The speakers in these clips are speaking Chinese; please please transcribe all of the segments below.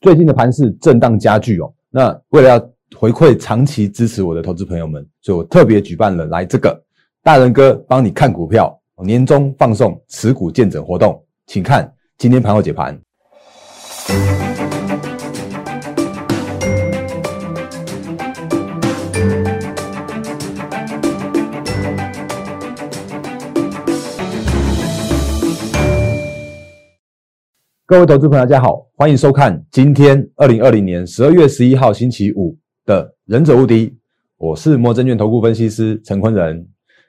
最近的盘势震荡加剧哦。那为了要回馈长期支持我的投资朋友们，所以我特别举办了来这个大人哥帮你看股票年终放送持股见证活动，请看今天盘后解盘。各位投资朋友，大家好，欢迎收看今天二零二零年十二月十一号星期五的忍者无敌。我是摩证券投顾分析师陈坤仁。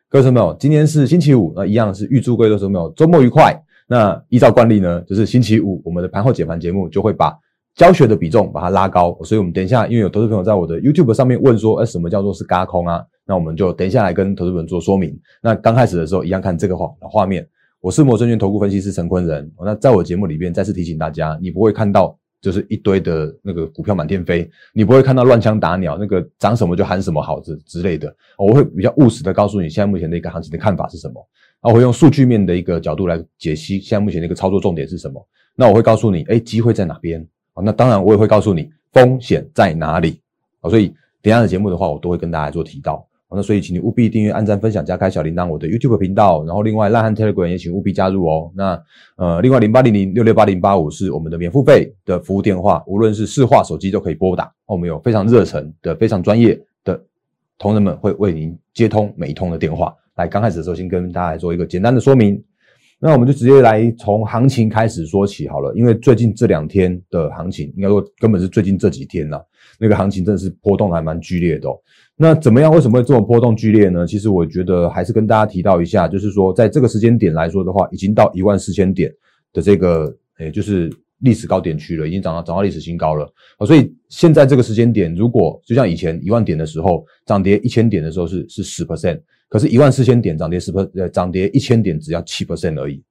各位朋友，今天是星期五，那一样是预祝各位投资朋友周末愉快。那依照惯例呢，就是星期五我们的盘后解盘节目就会把教学的比重把它拉高。所以我们等一下，因为有投资朋友在我的 YouTube 上面问说，哎，什么叫做是嘎空啊？那我们就等一下来跟投资朋友做说明。那刚开始的时候，一样看这个画画面。我是摩证券投顾分析师陈坤仁。那在我节目里边再次提醒大家，你不会看到就是一堆的那个股票满天飞，你不会看到乱枪打鸟，那个涨什么就喊什么好之之类的。我会比较务实的告诉你，现在目前的一个行情的看法是什么。那我会用数据面的一个角度来解析现在目前的一个操作重点是什么。那我会告诉你，哎，机会在哪边？那当然我也会告诉你风险在哪里。所以等下的节目的话，我都会跟大家做提到。那所以，请你务必订阅、按赞、分享、加开小铃铛，我的 YouTube 频道。然后，另外烂汉 Telegram 也请务必加入哦。那呃，另外零八零零六六八零八五是我们的免付费的服务电话，无论是市话手机都可以拨打。我们有非常热诚的、非常专业的同仁们会为您接通每一通的电话。来，刚开始的时候，先跟大家做一个简单的说明。那我们就直接来从行情开始说起好了，因为最近这两天的行情，应该说根本是最近这几天了，那个行情真的是波动还蛮剧烈的。那怎么样？为什么会这么波动剧烈呢？其实我觉得还是跟大家提到一下，就是说在这个时间点来说的话，已经到一万四千点的这个，诶，就是历史高点区了，已经涨到涨到历史新高了啊。所以现在这个时间点，如果就像以前一万点的时候，涨跌一千点的时候是是十 percent，可是一万四千点涨跌十不呃，涨跌一千点只要七 percent 而已。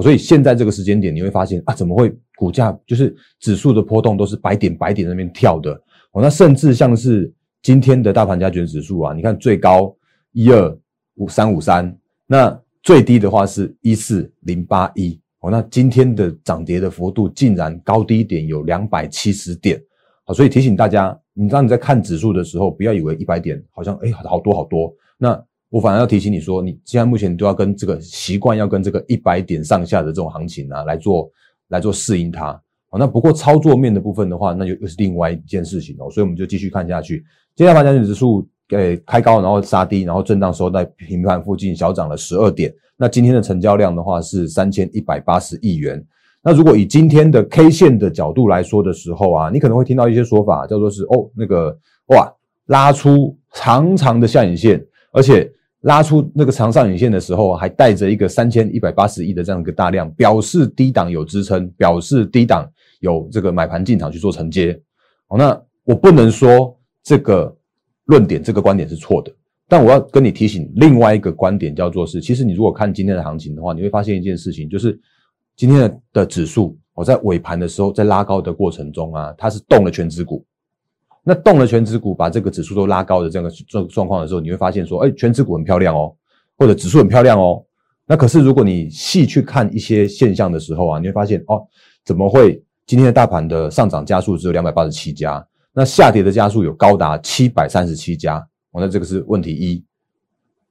所以现在这个时间点，你会发现啊，怎么会股价就是指数的波动都是百点百点那边跳的哦？那甚至像是。今天的大盘加权指数啊，你看最高一二五三五三，那最低的话是一四零八一哦。那今天的涨跌的幅度竟然高低点有两百七十点好！所以提醒大家，你当你在看指数的时候，不要以为一百点好像哎好多好多。那我反而要提醒你说，你现在目前都要跟这个习惯，要跟这个一百点上下的这种行情啊来做来做适应它。好，那不过操作面的部分的话，那就又是另外一件事情哦。所以我们就继续看下去。今天盘加权指数诶开高，然后杀低，然后震荡收在平盘附近，小涨了十二点。那今天的成交量的话是三千一百八十亿元。那如果以今天的 K 线的角度来说的时候啊，你可能会听到一些说法，叫做是哦那个哇拉出长长的下影线，而且拉出那个长上影线的时候，还带着一个三千一百八十亿的这样一个大量，表示低档有支撑，表示低档有这个买盘进场去做承接。好，那我不能说。这个论点，这个观点是错的，但我要跟你提醒另外一个观点，叫做是，其实你如果看今天的行情的话，你会发现一件事情，就是今天的的指数，我在尾盘的时候，在拉高的过程中啊，它是动了全指股，那动了全指股，把这个指数都拉高的这样的状状况的时候，你会发现说，哎，全指股很漂亮哦，或者指数很漂亮哦，那可是如果你细去看一些现象的时候啊，你会发现哦，怎么会今天的大盘的上涨加速只有两百八十七家？那下跌的加速有高达七百三十七家，哦，那这个是问题一。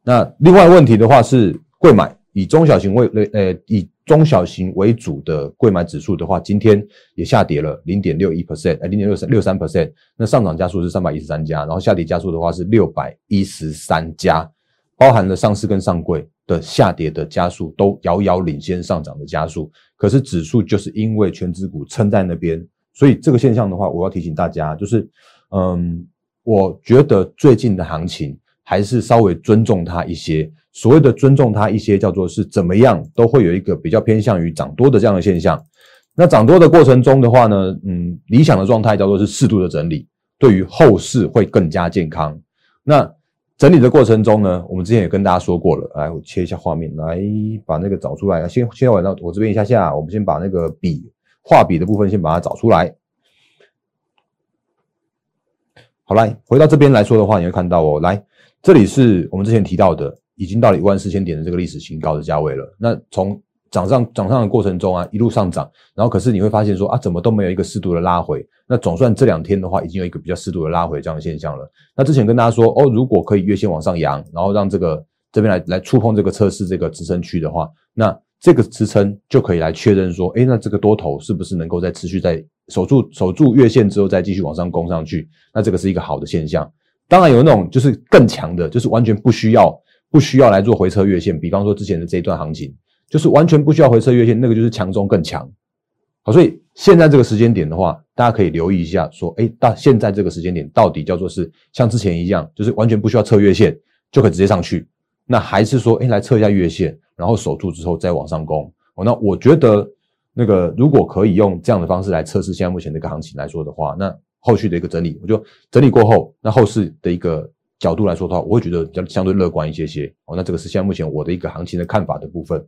那另外问题的话是，贵买以中小型为呃以中小型为主的贵买指数的话，今天也下跌了零点六一 percent，呃零点六三六三 percent。那上涨家数是三百一十三家，然后下跌家数的话是六百一十三家，包含了上市跟上柜的下跌的家数都遥遥领先上涨的家数。可是指数就是因为全指股撑在那边。所以这个现象的话，我要提醒大家，就是，嗯，我觉得最近的行情还是稍微尊重它一些。所谓的尊重它一些，叫做是怎么样都会有一个比较偏向于涨多的这样的现象。那涨多的过程中的话呢，嗯，理想的状态叫做是适度的整理，对于后市会更加健康。那整理的过程中呢，我们之前也跟大家说过了，来，我切一下画面，来把那个找出来。先先往到我这边一下下，我们先把那个笔。画笔的部分先把它找出来。好，来回到这边来说的话，你会看到哦，来这里是我们之前提到的，已经到了一万四千点的这个历史新高的价位了。那从涨上涨上的过程中啊，一路上涨，然后可是你会发现说啊，怎么都没有一个适度的拉回。那总算这两天的话，已经有一个比较适度的拉回这样的现象了。那之前跟大家说哦，如果可以月线往上扬，然后让这个这边来来触碰这个测试这个支撑区的话，那这个支撑就可以来确认说，哎，那这个多头是不是能够再持续在守住守住月线之后再继续往上攻上去？那这个是一个好的现象。当然有那种就是更强的，就是完全不需要不需要来做回撤月线，比方说之前的这一段行情。就是完全不需要回撤月线，那个就是强中更强。好，所以现在这个时间点的话，大家可以留意一下，说，哎，到现在这个时间点到底叫做是像之前一样，就是完全不需要测月线就可以直接上去，那还是说，哎，来测一下月线，然后守住之后再往上攻。哦，那我觉得那个如果可以用这样的方式来测试现在目前这个行情来说的话，那后续的一个整理，我就整理过后，那后市的一个角度来说的话，我会觉得比较相对乐观一些些。哦，那这个是现在目前我的一个行情的看法的部分。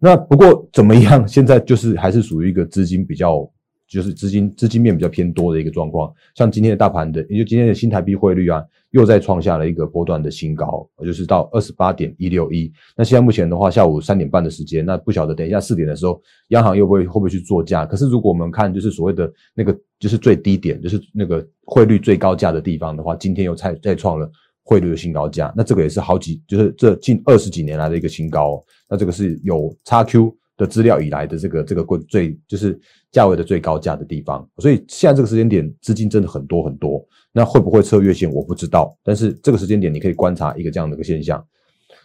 那不过怎么样？现在就是还是属于一个资金比较，就是资金资金面比较偏多的一个状况。像今天的大盘的，也就今天的新台币汇率啊，又在创下了一个波段的新高，就是到二十八点一六一。那现在目前的话，下午三点半的时间，那不晓得等一下四点的时候，央行又会会不会去做价？可是如果我们看就是所谓的那个就是最低点，就是那个汇率最高价的地方的话，今天又再再创了。汇率的新高价，那这个也是好几，就是这近二十几年来的一个新高。那这个是有叉 Q 的资料以来的这个这个贵最就是价位的最高价的地方。所以现在这个时间点资金真的很多很多。那会不会测月线我不知道，但是这个时间点你可以观察一个这样的一个现象。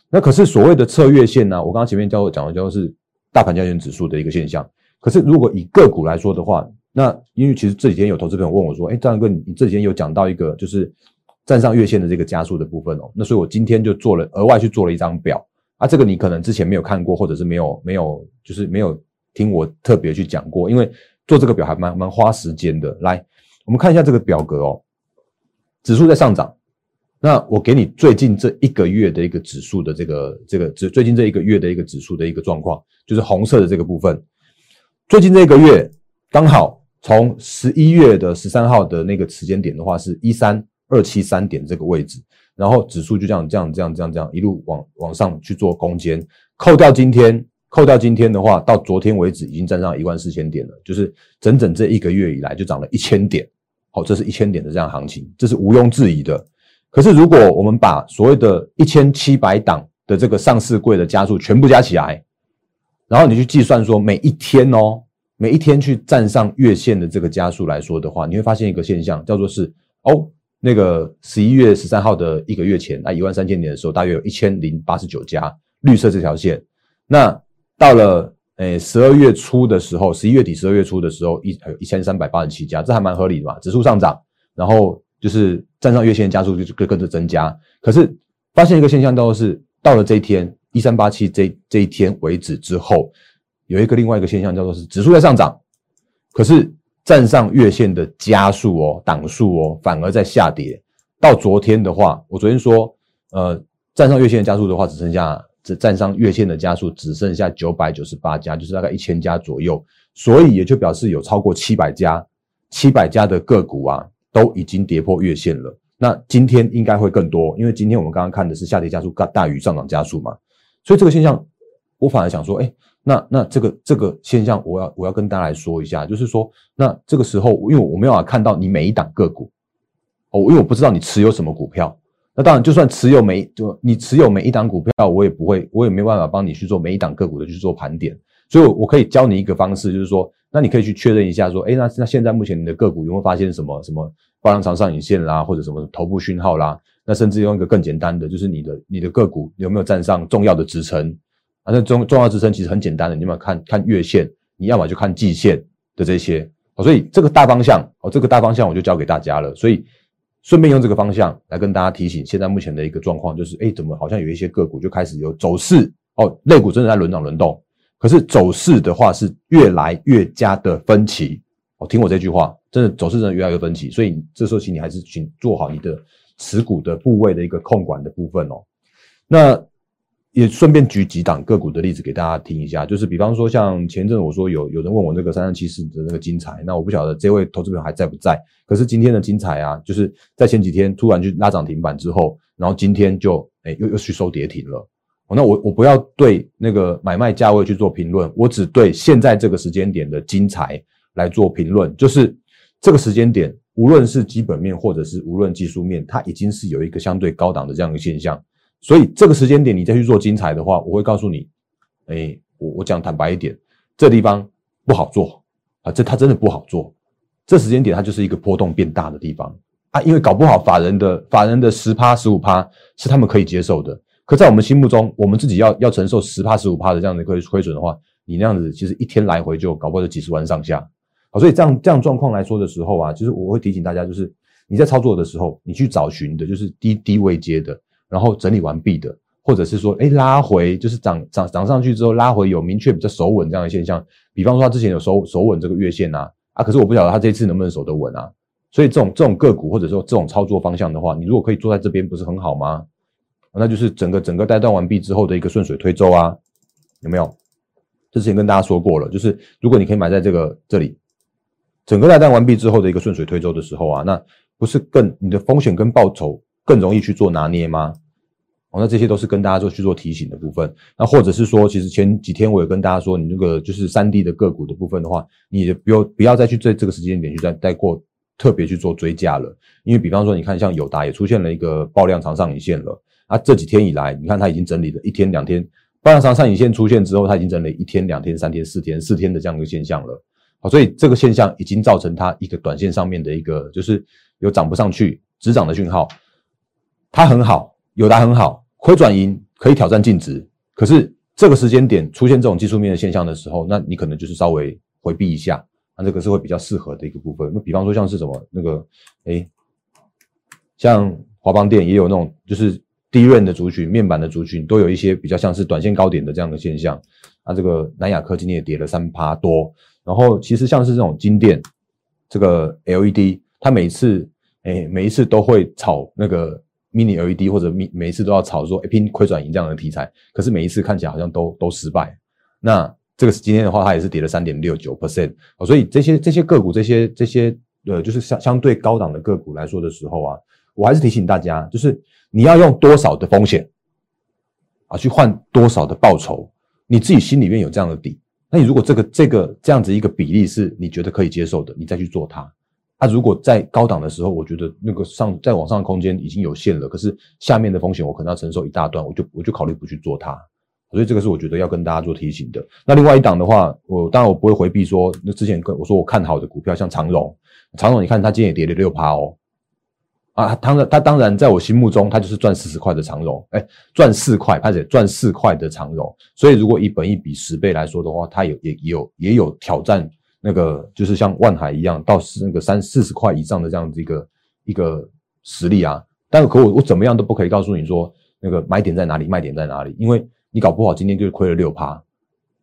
那可是所谓的测月线呢？我刚刚前面教我讲的叫做是大盘交易指数的一个现象。可是如果以个股来说的话，那因为其实这几天有投资朋友问我说：“哎，张哥，你这几天有讲到一个就是。”站上月线的这个加速的部分哦，那所以我今天就做了额外去做了一张表啊，这个你可能之前没有看过，或者是没有没有就是没有听我特别去讲过，因为做这个表还蛮蛮花时间的。来，我们看一下这个表格哦，指数在上涨，那我给你最近这一个月的一个指数的这个这个指最近这一个月的一个指数的一个状况，就是红色的这个部分，最近这一个月刚好从十一月的十三号的那个时间点的话是一三。二七三点这个位置，然后指数就这样这样这样这样这样一路往往上去做攻坚，扣掉今天，扣掉今天的话，到昨天为止已经站上一万四千点了，就是整整这一个月以来就涨了一千点，好，这是一千点的这样行情，这是毋庸置疑的。可是如果我们把所谓的一千七百档的这个上市柜的加速全部加起来，然后你去计算说每一天哦，每一天去站上月线的这个加速来说的话，你会发现一个现象，叫做是哦。那个十一月十三号的一个月前，那一万三千点的时候，大约有一千零八十九家绿色这条线。那到了诶十二月初的时候，十一月底、十二月初的时候，一有一千三百八十七家，这还蛮合理的嘛。指数上涨，然后就是站上月线加速就跟跟着增加。可是发现一个现象，就是到了这一天一三八七这这一天为止之后，有一个另外一个现象叫做是指数在上涨，可是。站上月线的加速哦，档数哦，反而在下跌。到昨天的话，我昨天说，呃，站上月线的加速的话，只剩下只站上月线的加速只剩下九百九十八家，就是大概一千家左右。所以也就表示有超过七百家，七百家的个股啊，都已经跌破月线了。那今天应该会更多，因为今天我们刚刚看的是下跌加速大大于上涨加速嘛。所以这个现象，我反而想说，哎。那那这个这个现象，我要我要跟大家来说一下，就是说，那这个时候，因为我没有办法看到你每一档个股，哦，因为我不知道你持有什么股票。那当然，就算持有每就你持有每一档股票，我也不会，我也没办法帮你去做每一档个股的去做盘点。所以，我可以教你一个方式，就是说，那你可以去确认一下，说，哎，那那现在目前你的个股有没有发现什么什么爆量长上影线啦，或者什么头部讯号啦？那甚至用一个更简单的，就是你的你的个股有没有站上重要的支撑？啊，那重重要支撑其实很简单的，你们看看月线，你要么就看季线的这些，所以这个大方向哦，这个大方向我就教给大家了。所以顺便用这个方向来跟大家提醒，现在目前的一个状况就是，哎，怎么好像有一些个股就开始有走势哦，类股真的在轮涨轮动，可是走势的话是越来越加的分歧。哦，听我这句话，真的走势真的越来越分歧，所以这时候请你还是请做好你的持股的部位的一个控管的部分哦。那。也顺便举几档个股的例子给大家听一下，就是比方说像前阵我说有有人问我那个三三七四的那个精彩，那我不晓得这位投资朋友还在不在。可是今天的精彩啊，就是在前几天突然去拉涨停板之后，然后今天就哎又又去收跌停了。那我我不要对那个买卖价位去做评论，我只对现在这个时间点的金财来做评论，就是这个时间点，无论是基本面或者是无论技术面，它已经是有一个相对高档的这样的现象。所以这个时间点你再去做精彩的话，我会告诉你，哎，我我讲坦白一点，这地方不好做啊，这它真的不好做。这时间点它就是一个波动变大的地方啊，因为搞不好法人的法人的十趴十五趴是他们可以接受的。可在我们心目中，我们自己要要承受十趴十五趴的这样的亏亏损的话，你那样子其实一天来回就搞不好几十万上下。好，所以这样这样状况来说的时候啊，就是我会提醒大家，就是你在操作的时候，你去找寻的就是低低位接的，然后整理完毕的，或者是说，哎，拉回就是涨涨涨上去之后拉回有明确比较守稳这样的现象。比方说他之前有守守稳这个月线啊，啊，可是我不晓得他这次能不能守得稳啊。所以这种这种个股或者说这种操作方向的话，你如果可以坐在这边，不是很好吗？那就是整个整个带断完毕之后的一个顺水推舟啊，有没有？之前跟大家说过了，就是如果你可以买在这个这里，整个带断完毕之后的一个顺水推舟的时候啊，那不是更你的风险跟报酬更容易去做拿捏吗？哦，那这些都是跟大家做去做提醒的部分。那或者是说，其实前几天我也跟大家说，你那个就是三 D 的个股的部分的话，你不要不要再去这这个时间点去再再过特别去做追加了，因为比方说你看像友达也出现了一个爆量长上影线了。啊，这几天以来，你看它已经整理了一天两天，爆量长上影线出现之后，它已经整理一天两天三天四天四天的这样一个现象了。好，所以这个现象已经造成它一个短线上面的一个就是有涨不上去止涨的讯号。它很好，有达很好，亏转盈可以挑战净值。可是这个时间点出现这种技术面的现象的时候，那你可能就是稍微回避一下，那这个是会比较适合的一个部分。那比方说像是什么那个，哎，像华邦电也有那种就是。低润的族群、面板的族群都有一些比较像是短线高点的这样的现象。那这个南亚科今天也跌了三趴多。然后其实像是这种金电，这个 LED，它每次哎每一次都会炒那个 mini LED 或者每每一次都要炒说拼亏转盈这样的题材，可是每一次看起来好像都都失败。那这个是今天的话，它也是跌了三点六九 percent。所以这些这些个股，这些这些呃，就是相相对高档的个股来说的时候啊，我还是提醒大家，就是。你要用多少的风险啊，去换多少的报酬？你自己心里面有这样的底。那你如果这个这个这样子一个比例是你觉得可以接受的，你再去做它。啊，如果在高档的时候，我觉得那个上再往上的空间已经有限了，可是下面的风险我可能要承受一大段，我就我就考虑不去做它。所以这个是我觉得要跟大家做提醒的。那另外一档的话，我当然我不会回避说，那之前跟我说我看好的股票，像长荣，长荣你看它今天也跌了六趴哦。啊，当然，它当然在我心目中，它就是赚四十块的长荣，哎，赚四块，而且赚四块的长荣。所以，如果以本一比十倍来说的话，它有也有也有挑战那个，就是像万海一样，到那个三四十块以上的这样子一个一个实力啊。但可我我怎么样都不可以告诉你说那个买点在哪里，卖点在哪里，因为你搞不好今天就亏了六趴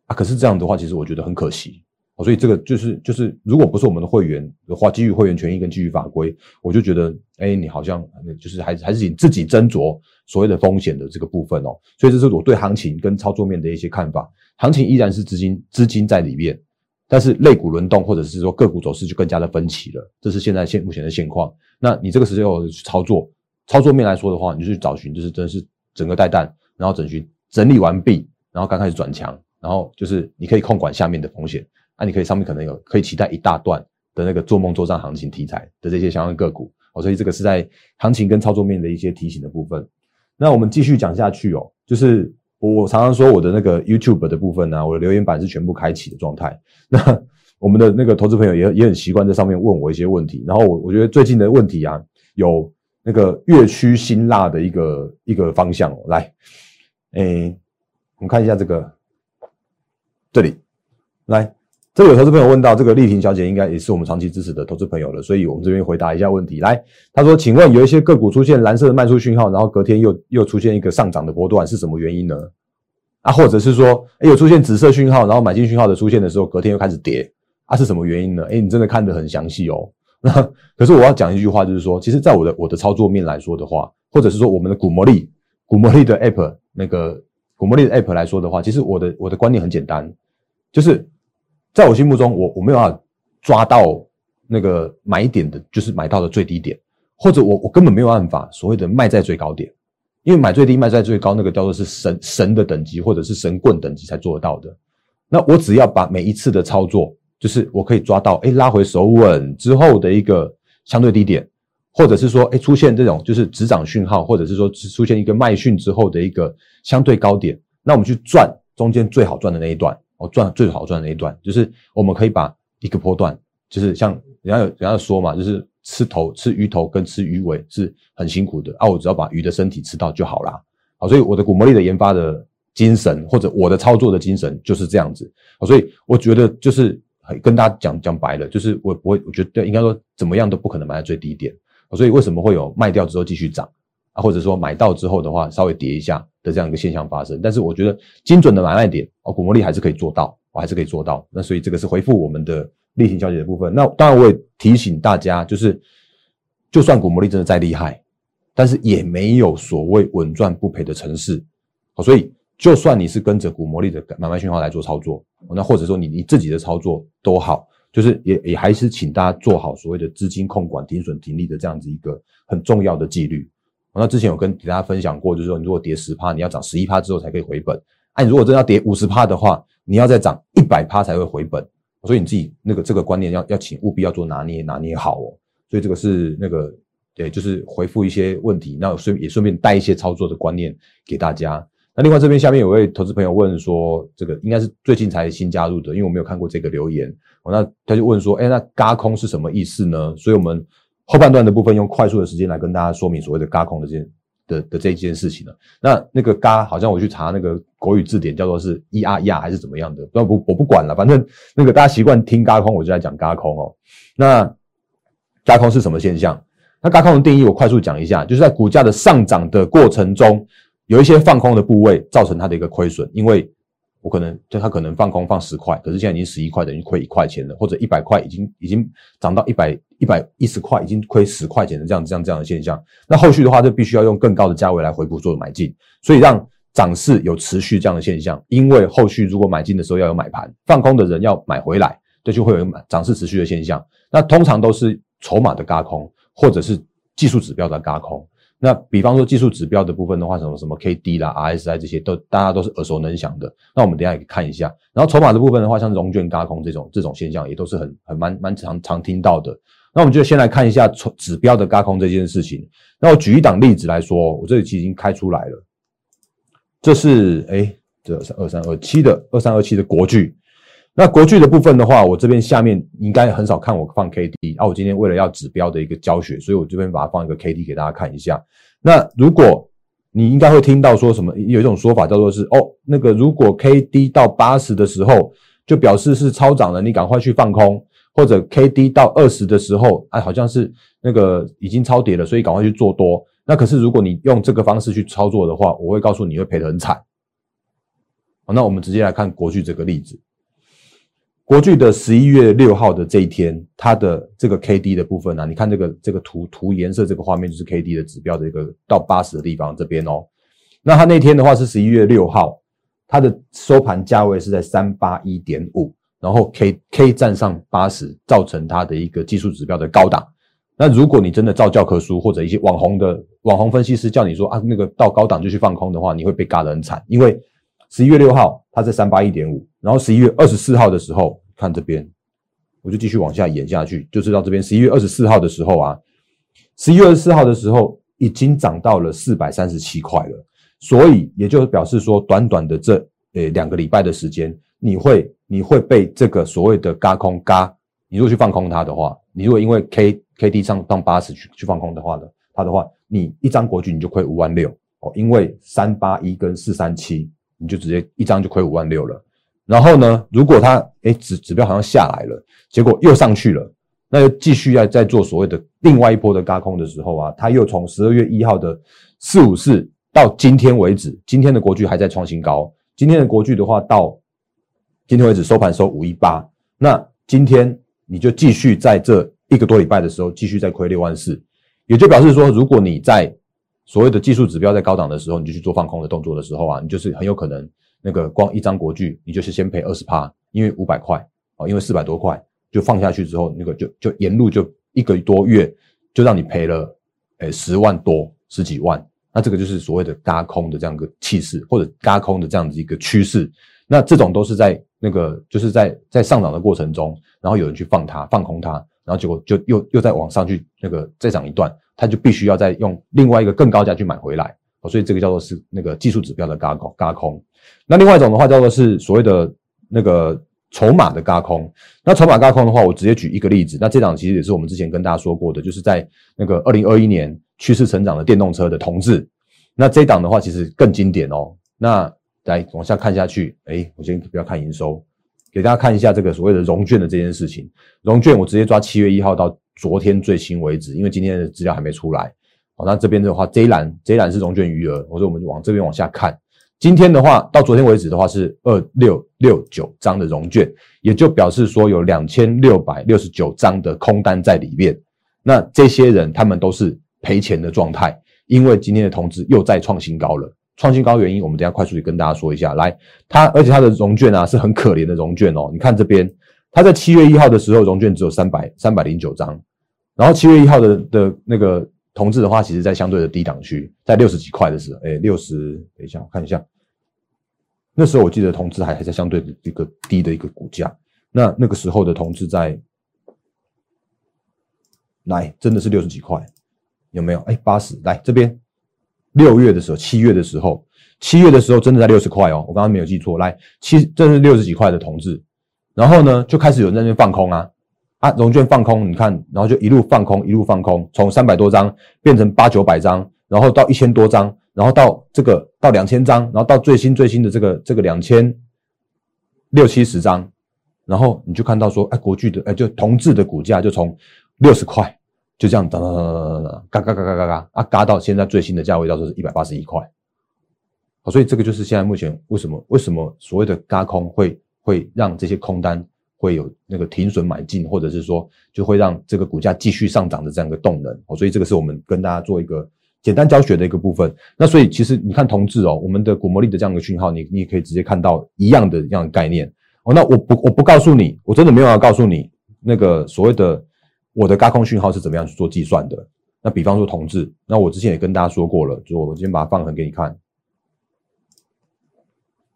啊。可是这样的话，其实我觉得很可惜。所以这个就是就是，如果不是我们的会员的话，基于会员权益跟基于法规，我就觉得，哎，你好像就是还还是你自己斟酌所谓的风险的这个部分哦。所以这是我对行情跟操作面的一些看法。行情依然是资金资金在里面，但是类股轮动或者是说个股走势就更加的分歧了。这是现在现目前的现况。那你这个时候去操作，操作面来说的话，你就去找寻，就是真的是整个带弹，然后整寻整理完毕，然后刚开始转强，然后就是你可以控管下面的风险。那你可以上面可能有可以期待一大段的那个做梦做账行情题材的这些相关个股哦，所以这个是在行情跟操作面的一些提醒的部分。那我们继续讲下去哦，就是我常常说我的那个 YouTube 的部分呢，我的留言板是全部开启的状态。那我们的那个投资朋友也也很习惯在上面问我一些问题，然后我我觉得最近的问题啊，有那个越趋辛辣的一个一个方向哦，来，诶，我们看一下这个这里来。这有投资朋友问到，这个丽婷小姐应该也是我们长期支持的投资朋友了，所以我们这边回答一下问题。来，他说，请问有一些个股出现蓝色的卖出讯号，然后隔天又又出现一个上涨的波段，是什么原因呢？啊，或者是说，哎，有出现紫色讯号，然后买进讯号的出现的时候，隔天又开始跌，啊，是什么原因呢？哎，你真的看得很详细哦。那可是我要讲一句话，就是说，其实在我的我的操作面来说的话，或者是说我们的股魔力股魔力的 app 那个股魔力的 app 来说的话，其实我的我的观念很简单，就是。在我心目中，我我没有办法抓到那个买点的，就是买到的最低点，或者我我根本没有办法所谓的卖在最高点。因为买最低卖在最高，那个叫做是神神的等级或者是神棍等级才做得到的。那我只要把每一次的操作，就是我可以抓到，哎，拉回手稳之后的一个相对低点，或者是说，哎，出现这种就是止涨讯号，或者是说出现一个卖讯之后的一个相对高点，那我们去赚中间最好赚的那一段，哦，赚最好赚的那一段，就是我们可以把一个波段，就是像人家有人家说嘛，就是。吃头吃鱼头跟吃鱼尾是很辛苦的啊！我只要把鱼的身体吃到就好啦。好，所以我的古魔力的研发的精神，或者我的操作的精神就是这样子。好，所以我觉得就是跟大家讲讲白了，就是我不会，我觉得应该说怎么样都不可能买在最低点。所以为什么会有卖掉之后继续涨啊，或者说买到之后的话稍微跌一下的这样一个现象发生？但是我觉得精准的买卖点哦，古魔力还是可以做到，我还是可以做到。那所以这个是回复我们的。例行消息的部分，那当然我也提醒大家，就是就算股魔力真的再厉害，但是也没有所谓稳赚不赔的城市。好，所以就算你是跟着股魔力的买卖讯号来做操作，那或者说你你自己的操作都好，就是也也还是请大家做好所谓的资金控管、停损停利的这样子一个很重要的纪律。我那之前有跟大家分享过，就是说你如果跌十趴，你要涨十一趴之后才可以回本；哎，你如果真要跌五十趴的话，你要再涨一百趴才会回本。所以你自己那个这个观念要要请务必要做拿捏拿捏好哦。所以这个是那个对，就是回复一些问题，那顺也顺便带一些操作的观念给大家。那另外这边下面有位投资朋友问说，这个应该是最近才新加入的，因为我没有看过这个留言。哦，那他就问说，哎，那嘎空是什么意思呢？所以我们后半段的部分用快速的时间来跟大家说明所谓的嘎空的这件。的的这一件事情了，那那个“嘎”好像我去查那个国语字典，叫做是“咿啊呀”还是怎么样的？不不，我不管了，反正那个大家习惯听“嘎空”，我就来讲“嘎空”哦。那“嘎空”是什么现象？那“嘎空”的定义我快速讲一下，就是在股价的上涨的过程中，有一些放空的部位造成它的一个亏损，因为。我可能就他可能放空放十块，可是现在已经十一块，等于亏一块钱了，或者一百块已经已经涨到一百一百一十块，已经亏十块钱的这样这样这样的现象。那后续的话就必须要用更高的价位来回补做买进，所以让涨势有持续这样的现象。因为后续如果买进的时候要有买盘，放空的人要买回来，这就会有涨势持续的现象。那通常都是筹码的嘎空，或者是技术指标的嘎空。那比方说技术指标的部分的话，什么什么 K D 啦、R S I 这些都大家都是耳熟能详的。那我们等下也看一下。然后筹码的部分的话，像融券轧空这种这种现象，也都是很很蛮蛮常常听到的。那我们就先来看一下指指标的轧空这件事情。那我举一档例子来说，我这里其实已经开出来了。这是哎，这是二三二七的二三二七的国巨。那国巨的部分的话，我这边下面应该很少看我放 K D 啊。我今天为了要指标的一个教学，所以我这边把它放一个 K D 给大家看一下。那如果你应该会听到说什么，有一种说法叫做是哦，那个如果 K D 到八十的时候，就表示是超涨了，你赶快去放空；或者 K D 到二十的时候，哎，好像是那个已经超跌了，所以赶快去做多。那可是如果你用这个方式去操作的话，我会告诉你会赔得很惨。好，那我们直接来看国巨这个例子。国巨的十一月六号的这一天，它的这个 K D 的部分呢，你看这个这个图图颜色这个画面就是 K D 的指标的一个到八十的地方这边哦。那它那天的话是十一月六号，它的收盘价位是在三八一点五，然后 K K 站上八十，造成它的一个技术指标的高档。那如果你真的照教科书或者一些网红的网红分析师叫你说啊那个到高档就去放空的话，你会被嘎得很惨，因为十一月六号它在三八一点五，然后十一月二十四号的时候。看这边，我就继续往下演下去，就是到这边十一月二十四号的时候啊，十一月二十四号的时候已经涨到了四百三十七块了，所以也就是表示说，短短的这呃两个礼拜的时间，你会你会被这个所谓的嘎空嘎，你如果去放空它的话，你如果因为 K K D 上当八十去去放空的话呢它的话，你一张国剧你就亏五万六哦，因为三八一跟四三七，你就直接一张就亏五万六了。然后呢？如果它哎指指标好像下来了，结果又上去了，那就继续要再做所谓的另外一波的嘎空的时候啊，它又从十二月一号的四五四到今天为止，今天的国剧还在创新高。今天的国剧的话，到今天为止收盘收五一八，那今天你就继续在这一个多礼拜的时候继续再亏六万四，也就表示说，如果你在所谓的技术指标在高档的时候，你就去做放空的动作的时候啊，你就是很有可能。那个光一张国剧，你就是先赔二十趴，因为五百块啊，因为四百多块就放下去之后，那个就就沿路就一个多月就让你赔了，诶十万多十几万那这个就是所谓的嘎空的这样一个气势，或者嘎空的这样子一个趋势。那这种都是在那个就是在在上涨的过程中，然后有人去放它放空它，然后结果就又又再往上去那个再涨一段，它就必须要再用另外一个更高价去买回来。所以这个叫做是那个技术指标的嘎空嘎空。那另外一种的话叫做是所谓的那个筹码的嘎空。那筹码嘎空的话，我直接举一个例子。那这档其实也是我们之前跟大家说过的，就是在那个二零二一年趋势成长的电动车的同志。那这档的话其实更经典哦。那来往下看下去，哎，我先不要看营收，给大家看一下这个所谓的融券的这件事情。融券我直接抓七月一号到昨天最新为止，因为今天的资料还没出来。好，那这边的话，这一栏这一栏是融券余额，或者我们往这边往下看，今天的话到昨天为止的话是二六六九张的融券，也就表示说有两千六百六十九张的空单在里面。那这些人他们都是赔钱的状态，因为今天的通知又再创新高了。创新高原因，我们等下快速去跟大家说一下。来，它而且它的融券啊是很可怜的融券哦。你看这边，它在七月一号的时候融券只有三百三百零九张，然后七月一号的的那个。同志的话，其实在相对的低档区，在六十几块的时候，哎，六十，等一下我看一下，那时候我记得同志还还在相对的一个低的一个股价，那那个时候的同志在，来真的是六十几块，有没有？哎，八十，来这边，六月的时候，七月的时候，七月的时候真的在六十块哦，我刚刚没有记错，来七，这是六十几块的同志，然后呢，就开始有人在那边放空啊。啊，融券放空，你看，然后就一路放空，一路放空，从三百多张变成八九百张，然后到一千多张，然后到这个到两千张，然后到最新最新的这个这个两千六七十张，然后你就看到说，哎，国巨的，哎，就同质的股价就从六十块就这样哒哒哒哒哒，嘎嘎嘎嘎嘎嘎啊，嘎到现在最新的价位，到时候是一百八十一块。好，所以这个就是现在目前为什么为什么所谓的嘎空会会让这些空单。会有那个停损买进，或者是说就会让这个股价继续上涨的这样一个动能哦，所以这个是我们跟大家做一个简单教学的一个部分。那所以其实你看同志哦，我们的股魔力的这样一个讯号，你你也可以直接看到一样的这样的概念哦。那我不我不告诉你，我真的没有要告诉你那个所谓的我的高空讯号是怎么样去做计算的。那比方说同志，那我之前也跟大家说过了，就我今天把它放横给你看，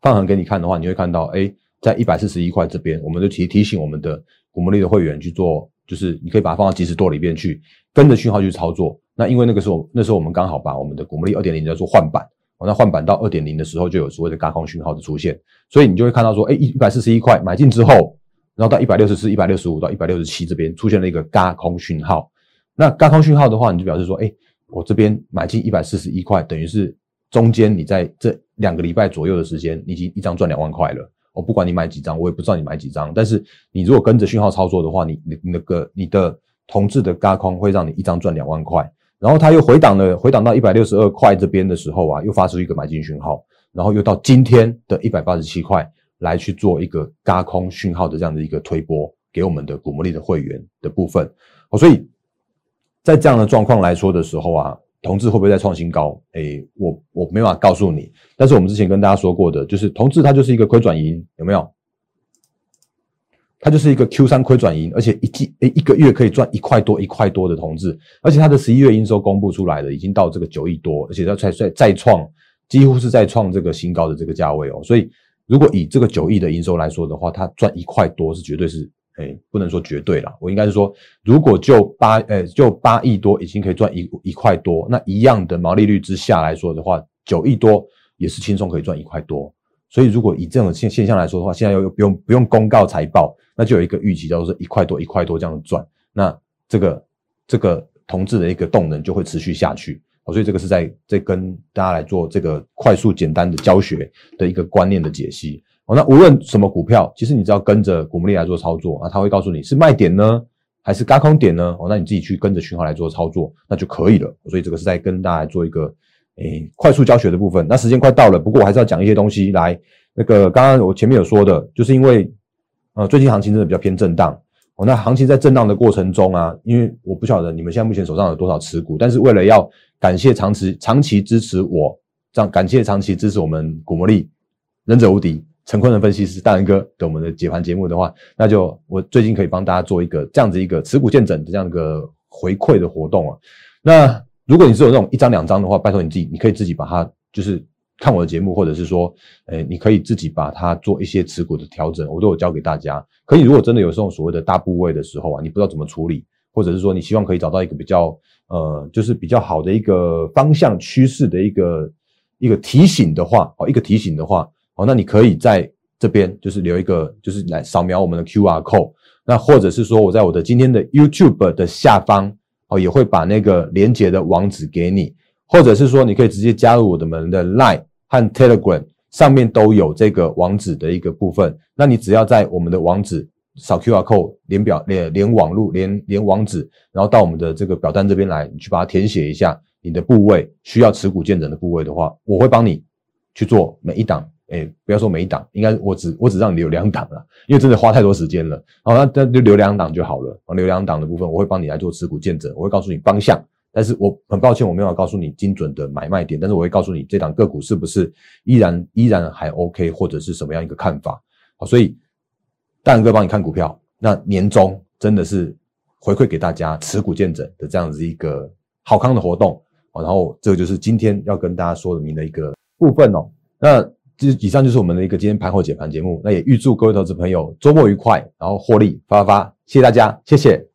放横给你看的话，你会看到哎。在一百四十一块这边，我们就提提醒我们的股魔力的会员去做，就是你可以把它放到即时多里边去，跟着讯号去操作。那因为那个时候，那时候我们刚好把我们的股魔力二点零在做换板，哦，那换板到二点零的时候，就有所谓的高空讯号的出现，所以你就会看到说，哎，一百四十一块买进之后，然后到一百六十四、一百六十五到一百六十七这边出现了一个嘎空讯号。那嘎空讯号的话，你就表示说，哎，我这边买进一百四十一块，等于是中间你在这两个礼拜左右的时间，你已经一张赚两万块了。我不管你买几张，我也不知道你买几张。但是你如果跟着讯号操作的话，你你那个你的同质的嘎空会让你一张赚两万块。然后它又回档了，回档到一百六十二块这边的时候啊，又发出一个买进讯号，然后又到今天的一百八十七块来去做一个嘎空讯号的这样的一个推波给我们的股魔力的会员的部分。哦，所以在这样的状况来说的时候啊。同志会不会再创新高？哎，我我没办法告诉你。但是我们之前跟大家说过的，就是同志它就是一个亏转盈，有没有？它就是一个 Q 三亏转盈，而且一季诶一个月可以赚一块多一块多的同志，而且它的十一月营收公布出来的已经到这个九亿多，而且它再再再创几乎是在创这个新高的这个价位哦。所以如果以这个九亿的营收来说的话，它赚一块多是绝对是。哎，不能说绝对啦，我应该是说，如果就八，呃，就八亿多已经可以赚一一块多，那一样的毛利率之下来说的话，九亿多也是轻松可以赚一块多。所以如果以这种现现象来说的话，现在又不用不用公告财报，那就有一个预期叫做是一块多一块多这样赚，那这个这个同质的一个动能就会持续下去。哦所以这个是在在跟大家来做这个快速简单的教学的一个观念的解析。哦，那无论什么股票，其实你只要跟着股魔力来做操作啊，他会告诉你是卖点呢，还是高空点呢？哦，那你自己去跟着讯号来做操作，那就可以了。所以这个是在跟大家做一个诶快速教学的部分。那时间快到了，不过我还是要讲一些东西来。那个刚刚我前面有说的，就是因为呃最近行情真的比较偏震荡哦。那行情在震荡的过程中啊，因为我不晓得你们现在目前手上有多少持股，但是为了要感谢长期长期支持我，这样感谢长期支持我们股魔力忍者无敌。陈坤的分析师大仁哥的我们的解盘节目的话，那就我最近可以帮大家做一个这样子一个持股见证的这样一个回馈的活动啊。那如果你只有那种一张两张的话，拜托你自己，你可以自己把它就是看我的节目，或者是说，呃，你可以自己把它做一些持股的调整，我都有教给大家。可以，如果真的有这种所谓的大部位的时候啊，你不知道怎么处理，或者是说你希望可以找到一个比较呃，就是比较好的一个方向趋势的一个一个提醒的话，哦，一个提醒的话，哦，那你可以在这边就是留一个，就是来扫描我们的 Q R code，那或者是说我在我的今天的 YouTube 的下方。哦，也会把那个连接的网址给你，或者是说你可以直接加入我的们的 Line 和 Telegram，上面都有这个网址的一个部分。那你只要在我们的网址扫 QR code 连表连连网路连连网址，然后到我们的这个表单这边来，你去把它填写一下你的部位需要持股见证的部位的话，我会帮你去做每一档。哎，不要说每一档，应该我只我只让你留两档了，因为真的花太多时间了。好，那那就留两档就好了。留两档的部分，我会帮你来做持股见证，我会告诉你方向。但是我很抱歉，我没有告诉你精准的买卖点，但是我会告诉你这档个股是不是依然依然还 OK，或者是什么样一个看法。好，所以大仁哥帮你看股票，那年终真的是回馈给大家持股见证的这样子一个好康的活动。然后这个就是今天要跟大家说明的一个部分哦。那。这以上就是我们的一个今天盘后解盘节目，那也预祝各位投资朋友周末愉快，然后获利发发发，谢谢大家，谢谢。